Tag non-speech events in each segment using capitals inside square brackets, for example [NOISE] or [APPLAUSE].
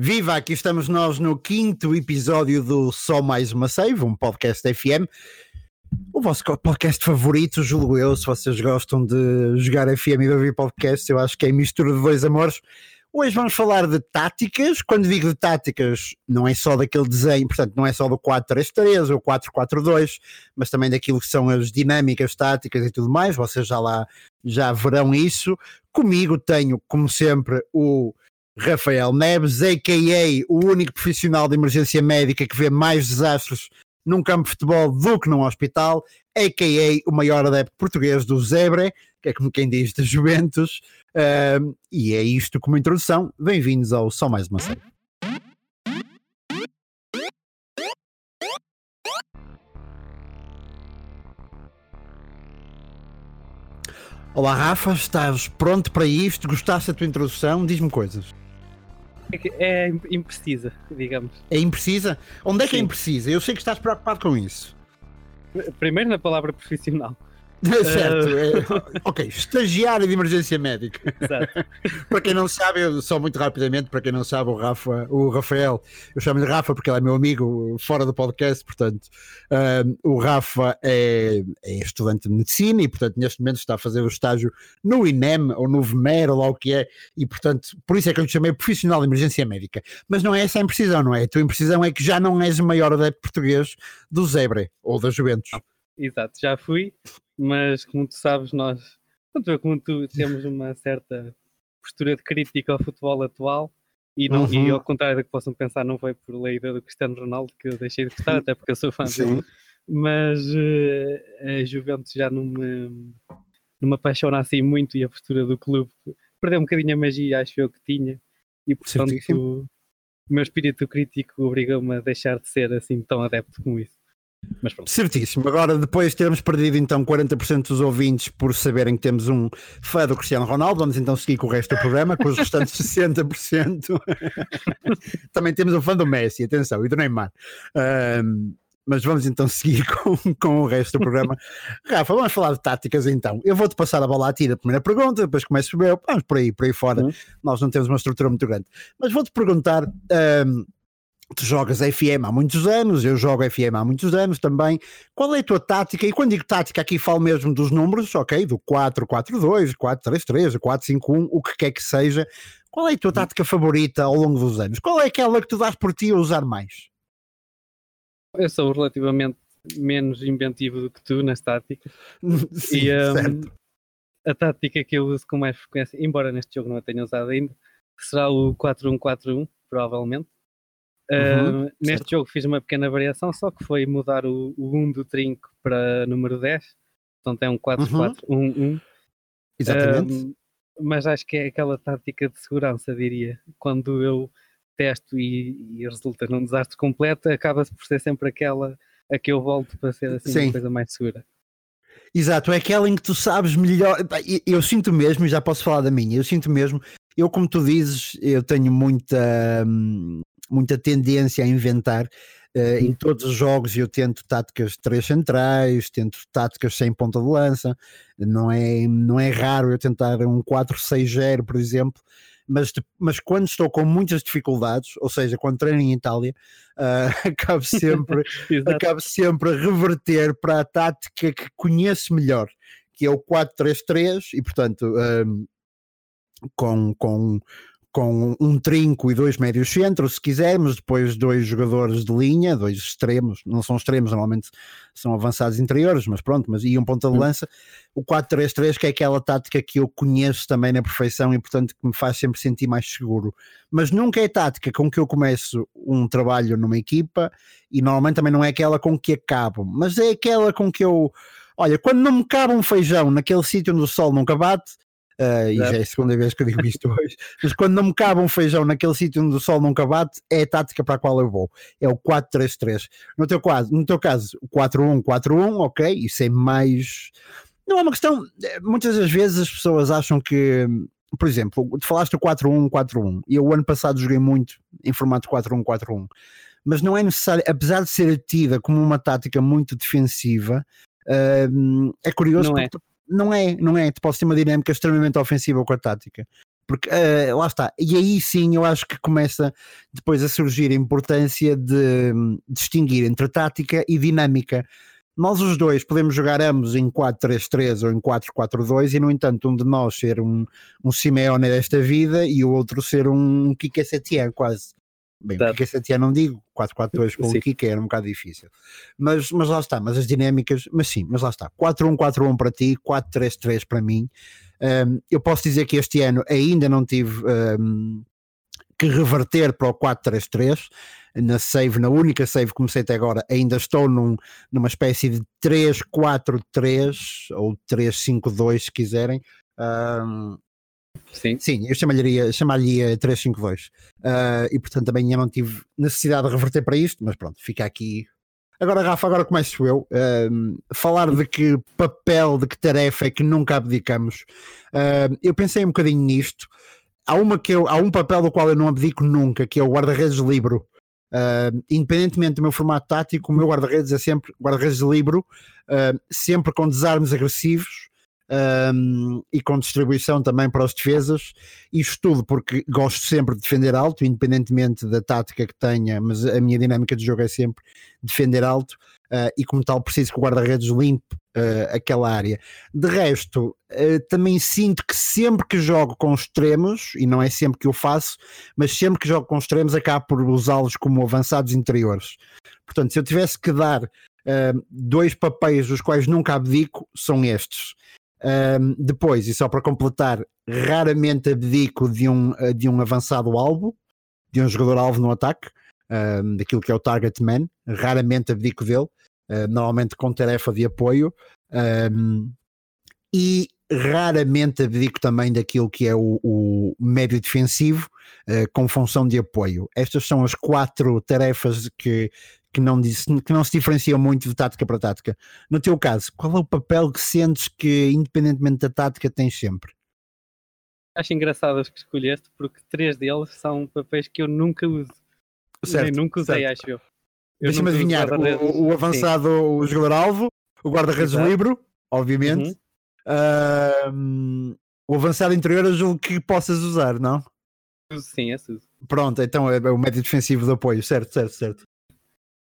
Viva, aqui estamos nós no quinto episódio do Só Mais Uma Save, um podcast FM. O vosso podcast favorito, julgo eu, se vocês gostam de jogar FM e de ouvir podcast, eu acho que é mistura de dois amores. Hoje vamos falar de táticas. Quando digo de táticas, não é só daquele desenho, portanto, não é só do 4-3-3 ou 4-4-2, mas também daquilo que são as dinâmicas táticas e tudo mais. Vocês já lá já verão isso. Comigo tenho, como sempre, o Rafael Neves, a.k.a. o único profissional de emergência médica que vê mais desastres num campo de futebol do que num hospital, a.k.a. o maior adepto português do Zebre, que é como quem diz de Juventus, uh, e é isto como introdução. Bem-vindos ao Só Mais Uma Série. Olá Rafa, estás pronto para isto? Gostaste da tua introdução? Diz-me coisas. É, é imprecisa, digamos. É imprecisa? Onde é que é Sim. é imprecisa? Eu sei que estás preocupado com isso. Primeiro na palavra profissional. [LAUGHS] certo, é, [LAUGHS] ok, estagiário de emergência médica. Exato. [LAUGHS] para quem não sabe, eu, só muito rapidamente, para quem não sabe, o Rafa, o Rafael, eu chamo-lhe Rafa porque ele é meu amigo fora do podcast, portanto, um, o Rafa é, é, estudante de medicina e, portanto, neste momento está a fazer o estágio no INEM ou no VMER ou lá o que é, e, portanto, por isso é que eu lhe chamei profissional de emergência médica. Mas não é essa a imprecisão, não é? A tua imprecisão é que já não és o maior adepto português do Zebre ou da Juventus. Exato, já fui, mas como tu sabes, nós, tanto eu como tu, temos uma certa postura de crítica ao futebol atual e, não, uhum. e ao contrário do que possam pensar, não foi por lei do Cristiano Ronaldo que eu deixei de gostar, [LAUGHS] até porque eu sou fã dele. Mas uh, a Juventus já não me, não me apaixona assim muito e a postura do clube perdeu um bocadinho a magia, acho eu que tinha, e portanto o meu espírito crítico obrigou-me a deixar de ser assim tão adepto como isso. Mas pronto. Certíssimo. Agora, depois de termos perdido então 40% dos ouvintes por saberem que temos um fã do Cristiano Ronaldo, vamos então seguir com o resto do programa, com os restantes [LAUGHS] 60%. [LAUGHS] Também temos um fã do Messi, atenção, e do Neymar. Um, mas vamos então seguir [LAUGHS] com, com o resto do programa. Rafa, vamos falar de táticas então. Eu vou-te passar a bola a ti da primeira pergunta, depois começo ver, vamos por aí, por aí fora. Uhum. Nós não temos uma estrutura muito grande. Mas vou-te perguntar. Um, tu jogas FM há muitos anos, eu jogo FM há muitos anos também. Qual é a tua tática? E quando digo tática, aqui falo mesmo dos números, ok? Do 4-4-2, 4-3-3, 4-5-1, o que quer que seja. Qual é a tua tática favorita ao longo dos anos? Qual é aquela que tu dás por ti a usar mais? Eu sou relativamente menos inventivo do que tu nas táticas. [LAUGHS] Sim, e, um, a tática que eu uso com mais frequência, embora neste jogo não a tenha usado ainda, será o 4-1-4-1, provavelmente Uhum, uh, neste jogo fiz uma pequena variação, só que foi mudar o, o 1 do trinco para número 10, portanto é um 4-4-1-1. Uhum. Exatamente. Uh, mas acho que é aquela tática de segurança, diria. Quando eu testo e, e resulta num desastre completo, acaba-se por ser sempre aquela a que eu volto para ser assim Sim. uma coisa mais segura. Exato, é aquela em que tu sabes melhor. Eu sinto mesmo, e já posso falar da minha, eu sinto mesmo, eu como tu dizes, eu tenho muita. Hum, muita tendência a inventar. Uh, em todos os jogos eu tento táticas de três centrais, tento táticas sem ponta de lança, não é, não é raro eu tentar um 4-6-0, por exemplo, mas, mas quando estou com muitas dificuldades, ou seja, quando treino em Itália, uh, [LAUGHS] acabo, sempre, [LAUGHS] acabo sempre a reverter para a tática que conheço melhor, que é o 4-3-3, e portanto. Um, com, com com um trinco e dois médios centros, se quisermos, depois dois jogadores de linha, dois extremos, não são extremos, normalmente são avançados interiores, mas pronto, mas e um ponta de hum. lança, o 4-3-3, que é aquela tática que eu conheço também na perfeição e portanto que me faz sempre sentir mais seguro. Mas nunca é tática com que eu começo um trabalho numa equipa e normalmente também não é aquela com que acabo, mas é aquela com que eu Olha, quando não me cabe um feijão naquele sítio onde o sol nunca bate, Uh, e já é a segunda vez que eu digo isto hoje, mas quando não me cabe um feijão naquele sítio onde o sol nunca bate, é a tática para a qual eu vou. É o 4-3-3. No teu caso, no teu caso, o 4-1-4-1, ok, isso é mais. Não é uma questão. Eh, muitas das vezes as pessoas acham que. Por exemplo, tu falaste o 4-1-4-1 e eu o ano passado joguei muito em formato 4-1-4-1, mas não é necessário, apesar de ser tida como uma tática muito defensiva, uh, é curioso não é não é, não é. Tu podes ter uma dinâmica extremamente ofensiva com a tática. Porque uh, lá está, e aí sim eu acho que começa depois a surgir a importância de, de distinguir entre tática e dinâmica. Nós os dois podemos jogar ambos em 4-3-3 ou em 4-4-2 e no entanto um de nós ser um, um Simeone desta vida e o outro ser um Kike Setien quase. Bem, tá. Kike Setien não digo, 4-4-2 com sim. o Kike era um bocado difícil. Mas, mas lá está, mas as dinâmicas, mas sim, mas lá está. 4-1-4-1 para ti, 4-3-3 para mim. Um, eu posso dizer que este ano ainda não tive um, que reverter para o 4-3-3 na save, na única save que comecei até agora, ainda estou num, numa espécie de 3-4-3 ou 3-5-2 se quiserem. Um, Sim. Sim, eu chamaria, chamaria 352. Uh, e portanto também eu não tive necessidade de reverter para isto, mas pronto, fica aqui. Agora, Rafa, agora começo eu. Uh, falar de que papel, de que tarefa é que nunca abdicamos. Uh, eu pensei um bocadinho nisto. Há, uma que eu, há um papel do qual eu não abdico nunca, que é o guarda-redes livro. Uh, independentemente do meu formato tático, o meu guarda-redes é sempre guarda-redes de livro, uh, sempre com desarmes agressivos um, e com distribuição também para os defesas. Isto tudo porque gosto sempre de defender alto, independentemente da tática que tenha, mas a minha dinâmica de jogo é sempre defender alto. Uh, e como tal preciso que o guarda-redes limpe uh, aquela área. De resto, uh, também sinto que sempre que jogo com extremos, e não é sempre que eu faço, mas sempre que jogo com extremos acabo por usá-los como avançados interiores. Portanto, se eu tivesse que dar dois papéis dos quais nunca abdico, são estes. Depois, e só para completar, raramente abdico de um, de um avançado alvo, de um jogador alvo no ataque, um, daquilo que é o target man, raramente abdico dele, normalmente com tarefa de apoio, um, e raramente abdico também daquilo que é o, o médio defensivo uh, com função de apoio. Estas são as quatro tarefas que, que, não, que não se diferenciam muito de tática para tática. No teu caso, qual é o papel que sentes que, independentemente da tática, tens sempre? Acho engraçado as que escolheste, porque três deles são papéis que eu nunca uso. Certo, Nem nunca usei, certo. acho eu. Deixa-me adivinhar, o, o, avançado, Sim. o jogador-alvo, o guarda-redes livre, obviamente. Uhum. Uh, o avançado interior eu julgo que possas usar, não? Sim, é. Pronto, então é o médio defensivo de apoio, certo, certo, certo.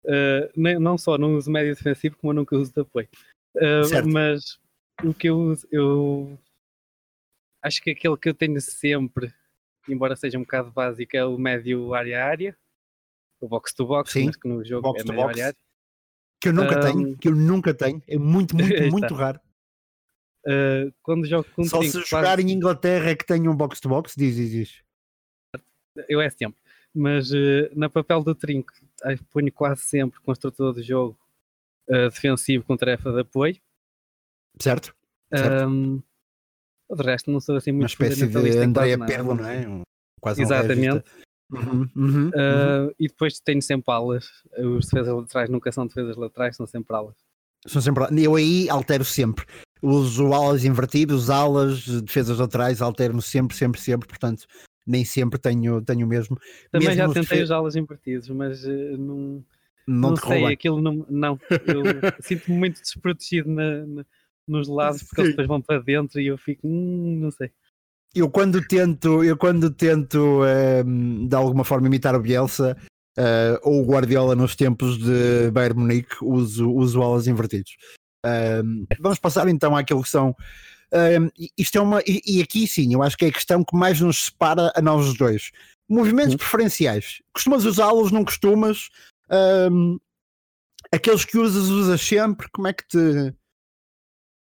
Uh, não só não uso médio defensivo, como eu nunca uso de apoio. Uh, mas o que eu uso, eu acho que aquele que eu tenho sempre, embora seja um bocado básico, é o médio área-área o box to box, Sim, mas que no jogo box é meio box, Que eu nunca um, tenho, que eu nunca tenho, é muito, [LAUGHS] muito, muito raro. Uh, quando jogo com Só se jogar em Inglaterra é que tenho um box to box, diz, diz, diz. Eu é sempre, mas uh, na papel do trinco ponho quase sempre construtor de jogo uh, defensivo com tarefa de apoio. Certo. certo. Um, de resto, não sou assim muito Uma espécie de Andréia Perlo, não é? Um, quase Exatamente. Um Uhum, uhum, uh, e depois tenho sempre alas. Os defesas laterais nunca são defesas laterais, são sempre alas. São sempre Eu aí altero sempre. Uso alas invertidas, alas, defesas laterais, altero sempre, sempre, sempre. Portanto, nem sempre tenho, tenho o mesmo. Também mesmo já tentei as alas invertidas, mas uh, não, não, não sei, aquilo não. não eu [LAUGHS] sinto-me muito desprotegido na, na, nos lados porque eles depois vão para dentro e eu fico, hum, não sei eu quando tento, eu quando tento um, ehm, de alguma forma imitar o Bielsa uh, ou o Guardiola nos tempos de Bayern Munique, uso, uso alas invertidos. Um, ehm, vamos passar então àquilo que são. Um, isto é uma. E, e, aqui sim, eu acho que é a questão que mais nos separa a nós os dois. Movimentos uhum. preferenciais. Costumas usá-los, não costumas? aqueles que usas, usas sempre? Como é que te.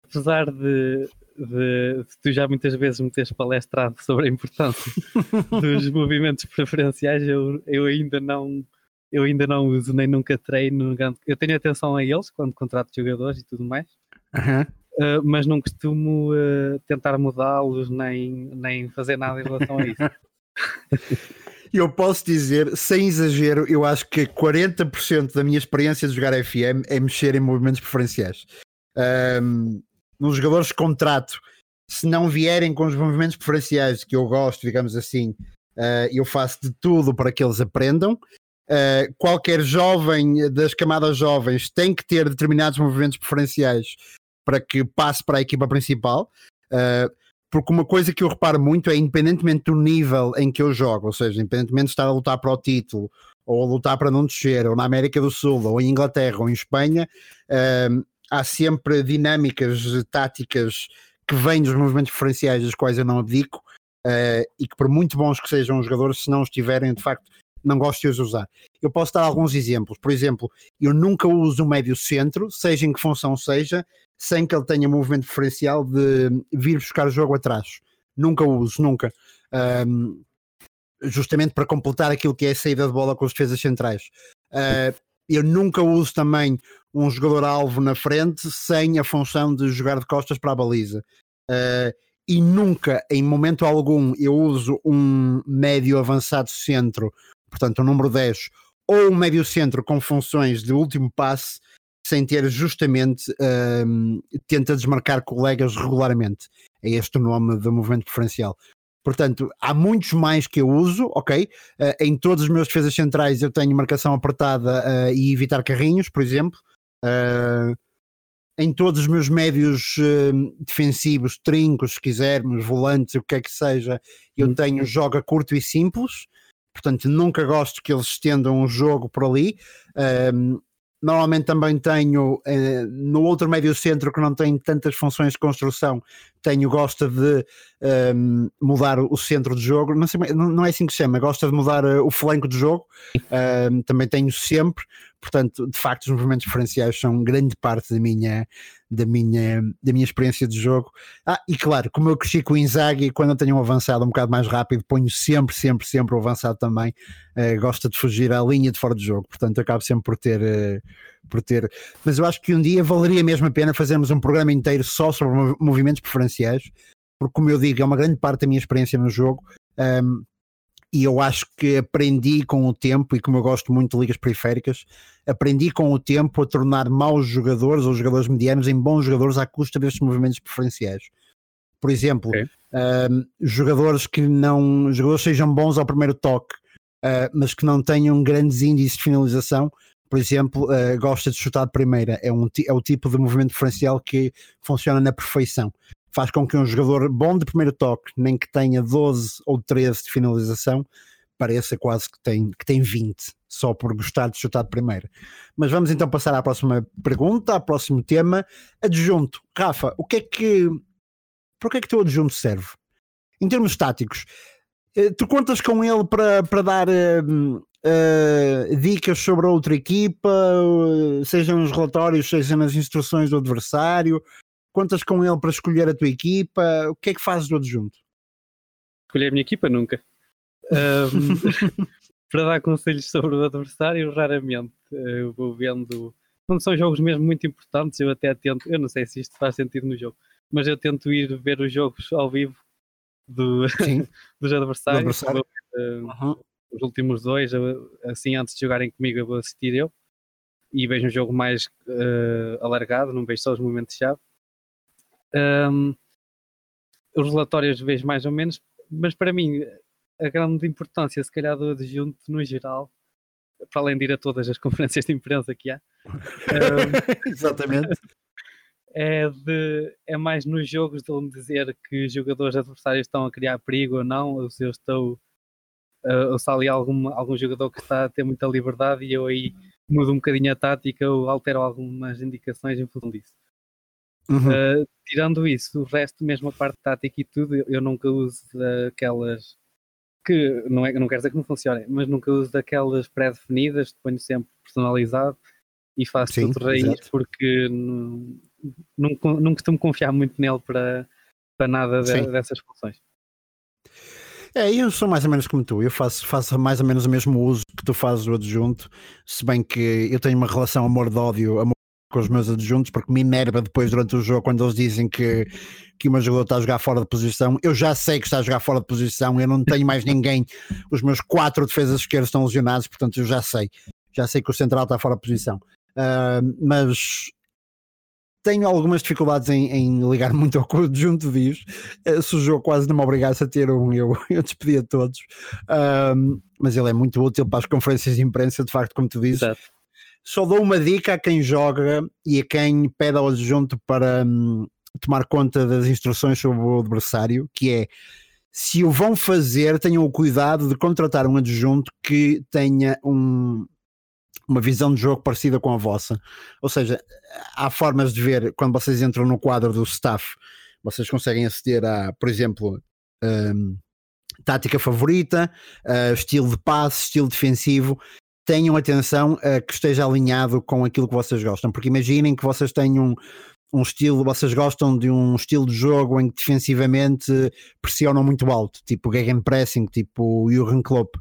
Apesar de de, de, tu já muitas vezes me teres palestrado sobre a importância [LAUGHS] dos movimentos preferenciais, eu, eu ainda não eu ainda não uso nem nunca treino. Eu tenho atenção a eles quando contrato jogadores e tudo mais, uhum. Uh, mas não costumo uh, tentar mudá-los nem, nem fazer nada em relação a isso. [LAUGHS] Eu posso dizer, sem exagero, eu acho que 40% da minha experiência de jogar FM é mexer em movimentos preferenciais. Um, nos jogadores de contrato, se não vierem com os movimentos preferenciais que eu gosto, digamos assim, uh, eu faço de tudo para que eles aprendam. Uh, qualquer jovem das camadas jovens tem que ter determinados movimentos preferenciais para que passe para a equipa principal. Uh, porque uma coisa que eu reparo muito é, independentemente do nível em que eu jogo, ou seja, independentemente de estar a lutar para o título, ou a lutar para não descer, ou na América do Sul, ou em Inglaterra, ou em Espanha, um, há sempre dinâmicas táticas que vêm dos movimentos preferenciais, das quais eu não abdico, uh, e que por muito bons que sejam os jogadores, se não estiverem, de facto, não gosto de os usar. Eu posso dar alguns exemplos. Por exemplo, eu nunca uso o médio centro, seja em que função seja, sem que ele tenha movimento preferencial de vir buscar o jogo atrás. Nunca uso, nunca. Um, justamente para completar aquilo que é a saída de bola com os defesas centrais. Uh, eu nunca uso também um jogador-alvo na frente sem a função de jogar de costas para a baliza. Uh, e nunca, em momento algum, eu uso um médio avançado centro portanto, o número 10, ou um médio centro com funções de último passe, sem ter justamente, um, tenta desmarcar colegas regularmente. É este o nome do movimento preferencial. Portanto, há muitos mais que eu uso, ok? Uh, em todos os meus defesas centrais eu tenho marcação apertada uh, e evitar carrinhos, por exemplo. Uh, em todos os meus médios defensivos, trincos, se quisermos, volantes, o que é que seja, eu uhum. tenho joga curto e simples portanto nunca gosto que eles estendam o jogo por ali. Um, normalmente também tenho uh, no outro médio centro que não tem tantas funções de construção, tenho gosta de um, mudar o centro de jogo, não, sei, não, é assim que se chama, gosta de mudar uh, o flanco de jogo, um, também tenho sempre, portanto, de facto, os movimentos diferenciais são grande parte da minha, da minha, da minha experiência de jogo. Ah, e claro, como eu cresci com o Inzaghi, quando eu tenho um avançado um bocado mais rápido, ponho sempre, sempre, sempre o avançado também. Uh, gosta de fugir à linha de fora de jogo, portanto, acabo sempre por ter, uh, por ter. Mas eu acho que um dia valeria mesmo a pena fazermos um programa inteiro só sobre movimentos preferenciais, porque, como eu digo, é uma grande parte da minha experiência no jogo. Um, e eu acho que aprendi com o tempo, e como eu gosto muito de ligas periféricas, aprendi com o tempo a tornar maus jogadores ou jogadores medianos em bons jogadores à custa destes movimentos preferenciais. Por exemplo, okay. uh, jogadores que não jogadores sejam bons ao primeiro toque, uh, mas que não tenham grandes índices de finalização. Por exemplo, uh, gosta de chutar de primeira, é, um, é o tipo de movimento diferencial que funciona na perfeição faz com que um jogador bom de primeiro toque, nem que tenha 12 ou 13 de finalização, pareça quase que tem, que tem 20, só por gostar de chutar de primeira. Mas vamos então passar à próxima pergunta, ao próximo tema. Adjunto. Rafa, o que é que. Para que é que o teu adjunto serve? Em termos táticos, eh, tu contas com ele para, para dar uh, uh, dicas sobre a outra equipa, uh, sejam nos relatórios, sejam nas instruções do adversário, Contas com ele para escolher a tua equipa? O que é que fazes do adjunto? Escolher a minha equipa nunca. Um, [LAUGHS] para dar conselhos sobre o adversário, raramente. Eu vou vendo. Quando são jogos mesmo muito importantes, eu até tento. Eu não sei se isto faz sentido no jogo, mas eu tento ir ver os jogos ao vivo do, [LAUGHS] dos adversários. Adversário. Uhum. Os últimos dois, assim, antes de jogarem comigo, eu vou assistir eu e vejo um jogo mais uh, alargado, não vejo só os momentos-chave. Um, os relatórios vejo mais ou menos, mas para mim a grande importância, se calhar, do adjunto no geral, para além de ir a todas as [LAUGHS] conferências de imprensa que há, um, [LAUGHS] exatamente. É, de, é mais nos jogos de me dizer que os jogadores adversários estão a criar perigo ou não, ou se eu estou uh, ou se há ali algum, algum jogador que está a ter muita liberdade e eu aí mudo um bocadinho a tática ou altero algumas indicações em função disso. Uhum. Uh, tirando isso, o resto, mesmo a parte tática e tudo, eu, eu nunca uso aquelas que não, é, não quer dizer que não funcionem, mas nunca uso daquelas pré-definidas, ponho sempre personalizado e faço Sim, tudo raiz exato. porque não, não, não costumo confiar muito nele para, para nada de, dessas funções. É, eu sou mais ou menos como tu, eu faço, faço mais ou menos o mesmo uso que tu fazes do adjunto, se bem que eu tenho uma relação amor-ódio, amor com os meus adjuntos, porque me enerva depois durante o jogo quando eles dizem que, que uma jogador está a jogar fora de posição. Eu já sei que está a jogar fora de posição, eu não tenho mais ninguém. Os meus quatro defesas esquerdas estão lesionados, portanto eu já sei. Já sei que o central está fora de posição. Uh, mas tenho algumas dificuldades em, em ligar muito ao que o adjunto diz. Uh, se o jogo quase não me obrigasse a ter um, eu, [LAUGHS] eu despedia todos. Uh, mas ele é muito útil para as conferências de imprensa, de facto, como tu dizes. Exato só dou uma dica a quem joga e a quem pede ao adjunto para, hum, tomar conta das instruções sobre o adversário, que é se o vão fazer, tenham o cuidado de contratar um adjunto que tenha um, uma visão de jogo parecida com a vossa. Ou seja, há formas de ver quando vocês entram no quadro do staff, vocês conseguem aceder a, por exemplo, um, tática favorita, uh, estilo de passe, estilo defensivo. Tenham atenção a que esteja alinhado com aquilo que vocês gostam, porque imaginem que vocês tenham um estilo, vocês gostam de um estilo de jogo em que defensivamente pressionam muito alto, tipo Gegenpressing, tipo Jurgen Klopp.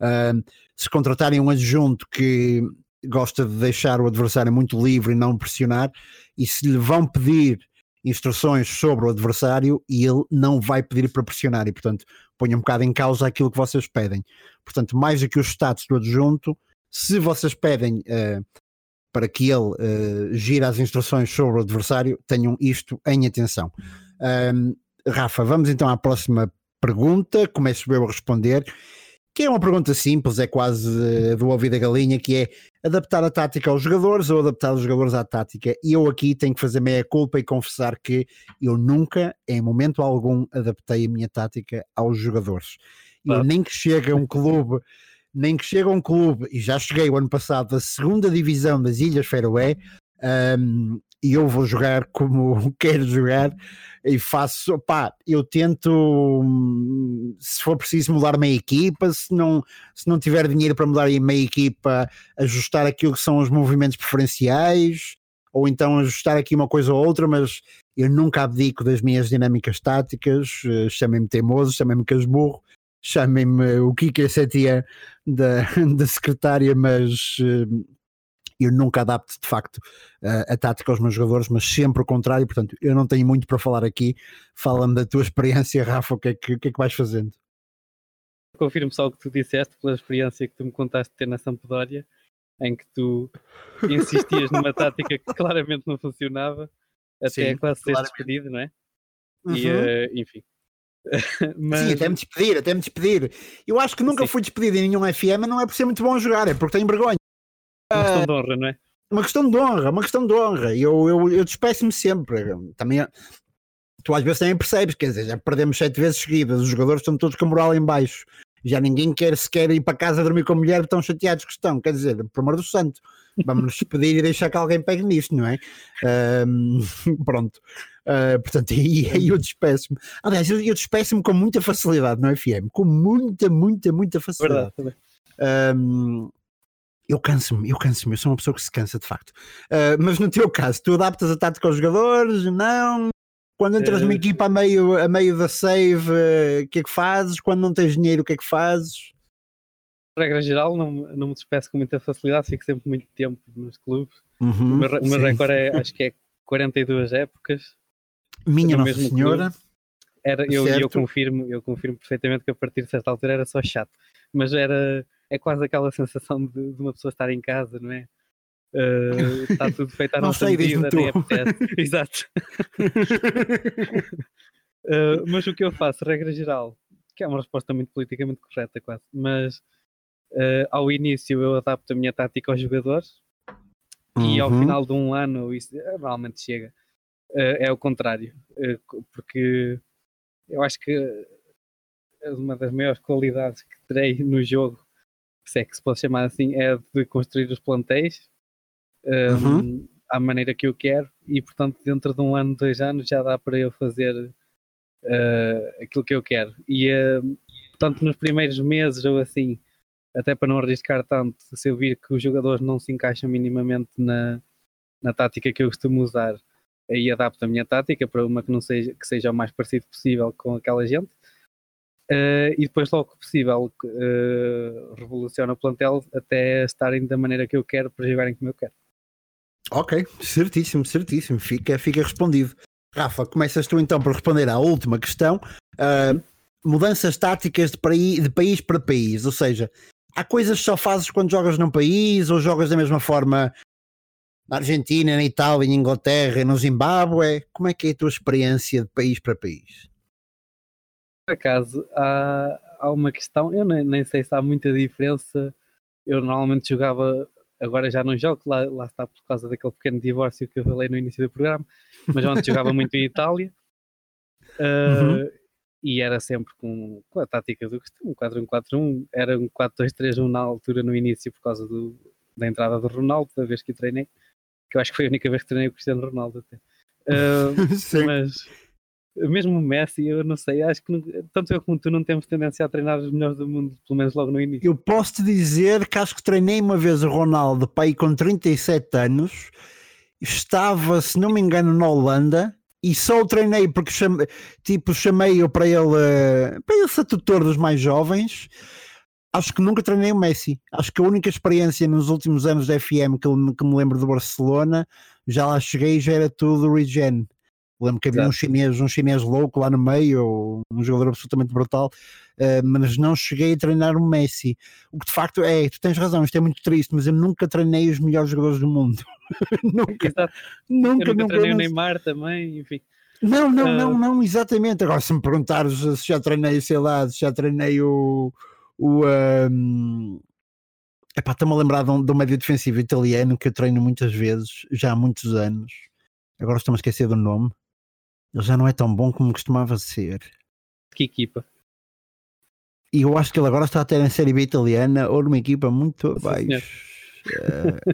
Uh, se contratarem um adjunto que gosta de deixar o adversário muito livre e não pressionar, e se lhe vão pedir instruções sobre o adversário e ele não vai pedir para pressionar e portanto põe um bocado em causa aquilo que vocês pedem. Portanto, mais do que os status do adjunto, se vocês pedem uh, para que ele uh, gire as instruções sobre o adversário, tenham isto em atenção. Um, Rafa, vamos então à próxima pergunta. Começo eu a responder. Que é uma pergunta simples, é quase uh, do ouvido da galinha, que é adaptar a tática aos jogadores ou adaptar os jogadores à tática. E eu aqui tenho que fazer meia culpa e confessar que eu nunca, em momento algum, adaptei a minha tática aos jogadores. Eu nem que chega um clube nem que chega um clube, e já cheguei o ano passado da segunda divisão das Ilhas Feroé, um, e eu vou jogar como [LAUGHS] quero jogar e faço, pá, eu tento se for preciso mudar meia equipa, se não, se não tiver dinheiro para mudar meia equipa, ajustar aquilo que são os movimentos preferenciais, ou então ajustar aqui uma coisa ou outra, mas eu nunca abdico das minhas dinâmicas táticas, eh, chamem-me teimoso, chamem-me casburro, chamem-me o Kika Setia da, [LAUGHS] da secretária, mas uh, eu nunca adapto de facto uh, a tática aos meus jogadores, mas sempre o contrário, portanto eu não tenho muito para falar aqui. Fala-me da tua [LAUGHS] experiência, Rafa, o que é que, o que, é que vais fazendo? Confirmo só o que tu disseste pela experiência que tu me contaste de ter na Sampdoria, em que tu insistias numa tática que claramente não funcionava, até Sim, quase ser despedido, não é? Uhum. E, uh, enfim, [LAUGHS] Mas... Sim, até me despedir, até me despedir. Eu acho que nunca Sim. fui despedido em nenhum FM, não é por ser muito bom a jogar, é porque tenho vergonha. Uma questão de honra, não é? Uma questão de honra, uma questão de honra. Eu, eu, eu despeço-me sempre. Também, tu às vezes também percebes, quer dizer, já perdemos sete vezes seguidas, os jogadores estão todos com a moral em baixo. Já ninguém quer sequer ir para casa dormir com a mulher, tão chateados que estão. Quer dizer, por amor do santo, vamos nos despedir e deixar que alguém pegue nisto, não é? Um, [LAUGHS] pronto. Uh, portanto, aí, [LAUGHS] aí eu despeço-me. Aliás, eu, eu despeço-me com muita facilidade no FM, com muita, muita, muita facilidade. Verdade, um, eu canso-me, eu canso-me, eu sou uma pessoa que se cansa de facto. Uh, mas no teu caso, tu adaptas a tática aos jogadores? Não? Quando entras numa eh, equipa a meio, a meio da save, o que é que fazes? Quando não tens dinheiro, o que é que fazes? Regra geral, não, não me despeço com muita facilidade, fico sempre muito tempo nos clubes. Uhum, o meu, o meu recorde é, acho que é 42 épocas. Minha Nossa Senhora. Era, eu, eu, confirmo, eu confirmo perfeitamente que a partir de certa altura era só chato, mas era é quase aquela [LAUGHS] sensação de, de uma pessoa estar em casa, não é? Uh, está tudo feito à nossa sei, medida, nem [LAUGHS] Exato. uh, mas o que eu faço, regra geral, que é uma resposta muito politicamente correta, quase, mas uh, ao início eu adapto a minha tática aos jogadores uhum. e ao uhum. final de um ano isso normalmente chega é o contrário, porque eu acho que uma das maiores qualidades que terei no jogo, se é que se pode chamar assim, é de construir os plantéis um, uhum. à maneira que eu quero e, portanto, dentro de um ano, dois anos, já dá para eu fazer uh, aquilo que eu quero. E, portanto, nos primeiros meses ou assim, até para não arriscar tanto, se eu vir que os jogadores não se encaixam minimamente na, na tática que eu costumo usar, aí adapto a minha tática para uma que não seja que seja o mais parecido possível com aquela gente uh, e depois logo que possível uh, revoluciona o plantel até estarem da maneira que eu quero para jogarem como eu quero. Ok, certíssimo, certíssimo, fica, fica respondido. Rafa, começas tu então por responder à última questão. Uh, mudanças táticas de, país, de país para país, ou seja, há coisas que só fazes quando jogas num país ou jogas da mesma forma na Argentina, na Itália, em Inglaterra, no Zimbábue? Como é que é a tua experiência de país para país? Por acaso, há, há uma questão, eu nem, nem sei se há muita diferença. Eu normalmente jogava agora já não jogo, lá, lá está por causa daquele pequeno divórcio que eu falei no início do programa, mas ontem jogava muito em Itália. Uh, [LAUGHS] uhum. E era sempre com, com a tática do costume, 4-1-4-1, era um 4-2-3-1 na altura, no início, por causa do, da entrada do Ronaldo, da vez que treinei, que eu acho que foi a única vez que treinei o Cristiano Ronaldo até. [LAUGHS] Uh, mas mesmo o Messi, eu não sei, acho que tanto eu como tu não temos tendência a treinar os melhores do mundo, pelo menos logo no início. Eu posso te dizer que acho que treinei uma vez o Ronaldo, pai, com 37 anos, estava, se não me engano, na Holanda. E só o treinei porque tipo, chamei-o para ele para ele ser tutor dos mais jovens. Acho que nunca treinei o Messi. Acho que a única experiência nos últimos anos da FM que, que me lembro do Barcelona, já lá cheguei e já era tudo regen Lembro que havia um chinês, um chinês louco lá no meio, um jogador absolutamente brutal, uh, mas não cheguei a treinar o Messi. O que de facto é, tu tens razão, isto é muito triste, mas eu nunca treinei os melhores jogadores do mundo. [LAUGHS] nunca, Exato. nunca, eu nunca treinei o Neymar também, enfim. Não, não, uh... não, não, exatamente. Agora, se me perguntares se já treinei, sei lá, se já treinei o. o um... Epá, estou-me a lembrar de um, de um médio defensivo italiano que eu treino muitas vezes, já há muitos anos. Agora estou-me a esquecer do nome. Ele já não é tão bom como costumava ser. Que equipa? E eu acho que ele agora está a ter em Série B italiana ou numa equipa muito abaixo. [LAUGHS]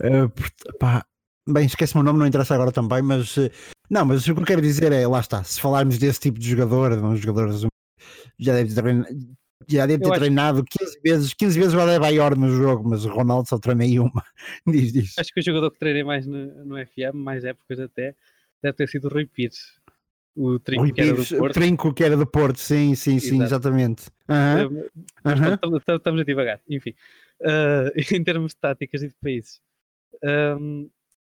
uh, uh, pá, bem, esquece-me o nome, não interessa agora também, mas uh, não, mas o que eu quero dizer é, lá está, se falarmos desse tipo de jogador, um jogador já deve ter, já deve ter treinado 15 vezes, 15 vezes vai maior no jogo, mas o Ronaldo só treinei uma. [LAUGHS] diz, diz. Acho que o jogador que treinei mais no, no FM, mais épocas até, deve ter sido o Rui Pires. O trinco Rui que era do Porto. trinco que era do Porto, sim, sim, sim, exatamente. Uhum. Uhum. Estamos a divagar, enfim. Uh, [LAUGHS] em termos de táticas e de países, um,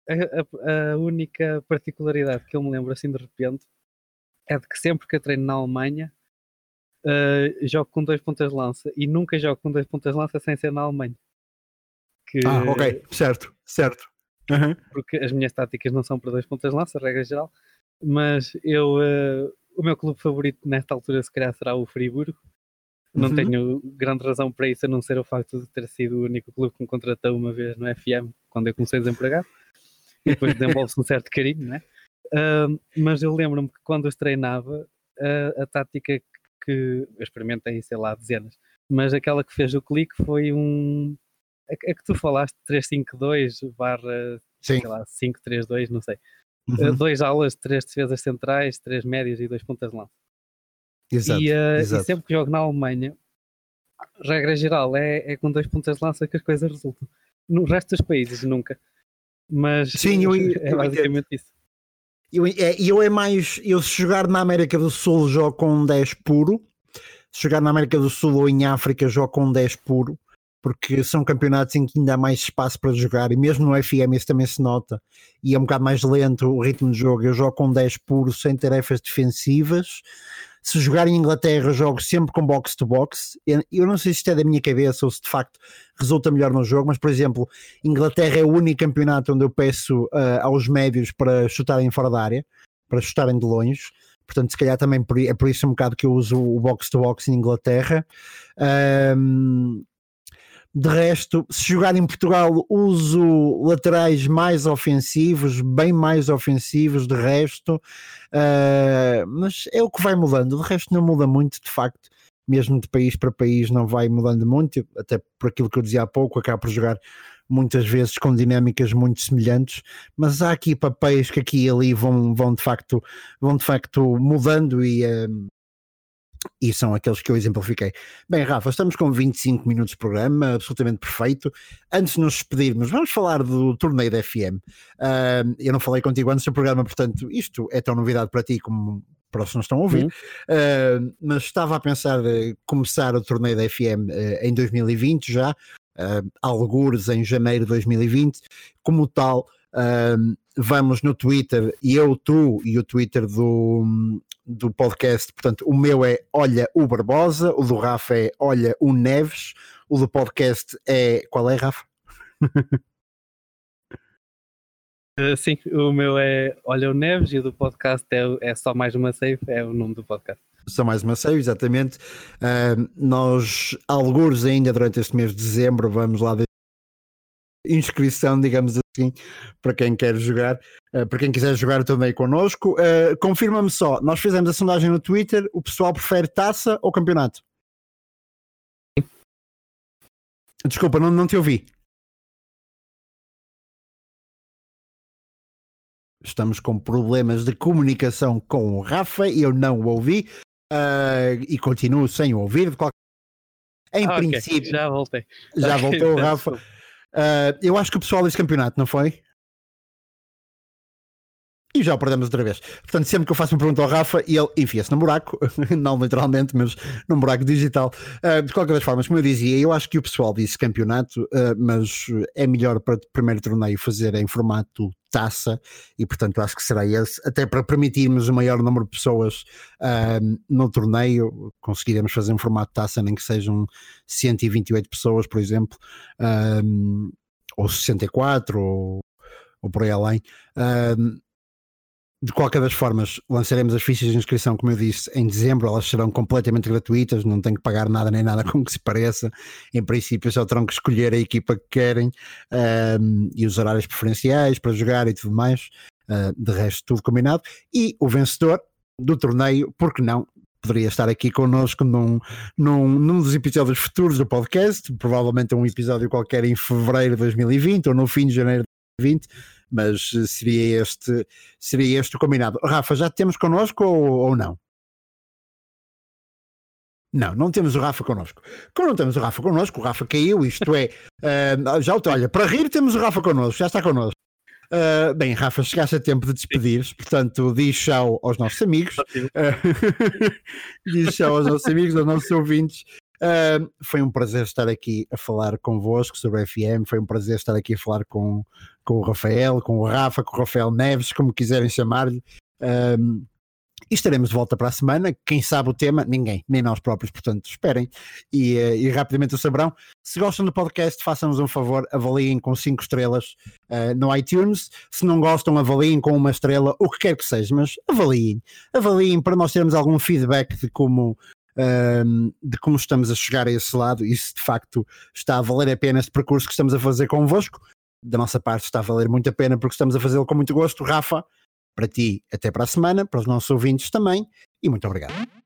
a, a, única particularidade que eu me lembro assim de repente é de que sempre que eu treino na Alemanha uh, jogo com dois pontas de lança e nunca jogo com dois pontas de lança sem ser na Alemanha. Que, ah, ok, certo, certo. Uhum. Porque as minhas táticas não são para dois pontas de lança, regra geral, mas eu, uh, o meu clube favorito nesta altura se calhar será o Friburgo. Não uhum. tenho grande razão para isso, a não ser o facto de ter sido o único clube que me contratou uma vez no FM, quando eu comecei a desempregar. E depois desenvolve-se um certo carinho, né? Uh, mas eu lembro-me que quando eu treinava, uh, a tática que eu experimentei, sei lá, dezenas, mas aquela que fez o clique foi um, é, é que tu falaste 352 barra sei lá, 532, não sei. Eh, uhum. Dois aulas, três defesas centrais, três médias e dois pontas de lança. Exato, e, uh, exato. e sempre que jogo na Alemanha, regra geral, é, é com dois pontas de lança que as coisas resultam. No resto dos países, nunca. Mas Sim, eu, [LAUGHS] é basicamente eu, isso. Eu, é, eu é mais, eu se jogar na América do Sul jogo com 10 puro, se jogar na América do Sul ou em África jogo com 10 puro, porque são campeonatos em que ainda há mais espaço para jogar, e mesmo no FM isso também se nota, e é um bocado mais lento o ritmo de jogo. Eu jogo com 10 puro, sem tarefas defensivas. Se jogar em Inglaterra, jogo sempre com box to box. Eu não sei se isto é da minha cabeça ou se de facto resulta melhor no jogo, mas por exemplo, Inglaterra é o único campeonato onde eu peço uh, aos médios para chutarem fora da área, para chutarem de longe portanto, se calhar também é por isso um bocado que eu uso o box to box em Inglaterra. Um, de resto, se jogar em Portugal, uso laterais mais ofensivos, bem mais ofensivos, de resto, uh, mas é o que vai mudando. De resto, não muda muito, de facto, mesmo de país para país, não vai mudando muito, até por aquilo que eu dizia há pouco, acaba por jogar muitas vezes com dinâmicas muito semelhantes, mas há aqui papéis que aqui e ali vão, vão de facto vão de facto mudando e, uh, e são aqueles que eu exemplifiquei. Bem, Rafa, estamos com 25 minutos de programa, absolutamente perfeito. Antes de nos despedirmos, vamos falar do torneio da FM. Uh, eu não falei contigo antes do programa, portanto, isto é tão novidade para ti como para os que não estão a ouvir, uh, mas estava a pensar de começar o torneio da FM uh, ah, em 2020 já, uh, algures em janeiro de 2020, como tal. Uh, vamos no Twitter, e eu, tu e o Twitter do, do podcast, portanto, o meu é Olha o Barbosa, o do Rafa é Olha o Neves, o do podcast é. Qual é, Rafa? Uh, [LAUGHS] sim, o meu é Olha o Neves e o do podcast é, é só mais uma save, é o nome do podcast. Só mais uma save, exatamente. Uh, nós, alguns ainda durante este mês de dezembro, vamos lá inscrição, digamos assim, para quem quer jogar, uh, para quem quiser jogar também connosco. Uh, Confirma-me só, nós fizemos a sondagem no Twitter, o pessoal prefere taça ou campeonato? Desculpa, não, não te ouvi. Estamos com problemas de comunicação com o Rafa e eu não o ouvi uh, e continuo sem o ouvir. Qualquer... Em ah, princípio. Okay. Já voltei. Já okay, voltou o Rafa. Uh, eu acho que o pessoal desse campeonato, não foi? E já o perdemos outra vez. Portanto, sempre que eu faço uma pergunta ao Rafa, ele enfia-se no buraco, [LAUGHS] não literalmente, mas num buraco digital. Uh, de qualquer das formas, como eu dizia, eu acho que o pessoal disse campeonato, uh, mas é melhor para o primeiro torneio fazer em formato taça e, portanto, acho que será esse, até para permitirmos o maior número de pessoas uh, no torneio, conseguiremos fazer em formato taça, nem que sejam 128 pessoas, por exemplo, ou 64, ou, ou por aí além. De qualquer das formas, lançaremos as fichas de inscrição, como eu disse, em dezembro. Elas serão completamente gratuitas, não tem que pagar nada nem nada [LAUGHS] como que se pareça. Em princípio, só terão que escolher a equipa que querem um, e os horários preferenciais para jogar e tudo mais. Uh, de resto, tudo combinado. E o vencedor do torneio, porque não? Poderia estar aqui connosco num, num, num dos episódios futuros do podcast, provavelmente um episódio qualquer em fevereiro de 2020 ou no fim de janeiro de 2020 mas seria este, seria este o combinado. Rafa, já temos connosco ou, ou não? Não, não temos o Rafa connosco. Como não temos o Rafa connosco, o Rafa caiu, isto é. Uh, [LAUGHS] já olha, para rir temos o Rafa connosco, já está connosco. Uh, bem, Rafa, chegaste a tempo de despedir portanto, diz tchau aos nossos amigos. Uh, [LAUGHS] diz tchau aos nossos amigos, aos nossos ouvintes. Uh, foi um prazer estar aqui a falar convosco sobre a FM, foi um prazer estar aqui a falar com, com o Rafael, com o Rafa, com o Rafael Neves, como quiserem chamar-lhe. Um, e estaremos de volta para a semana. Quem sabe o tema? Ninguém, nem nós próprios, portanto, esperem e, uh, e rapidamente o saberão. Se gostam do podcast, façam-nos um favor, avaliem com 5 estrelas uh, no iTunes. Se não gostam, avaliem com uma estrela, o que quer que seja, mas avaliem. Avaliem para nós termos algum feedback de como, um, de como estamos a chegar a esse lado e se de facto está a valer a pena este percurso que estamos a fazer convosco. Da nossa parte está a valer muito a pena porque estamos a fazê-lo com muito gosto. Rafa, para ti, até para a semana, para os nossos ouvintes também, e muito obrigado.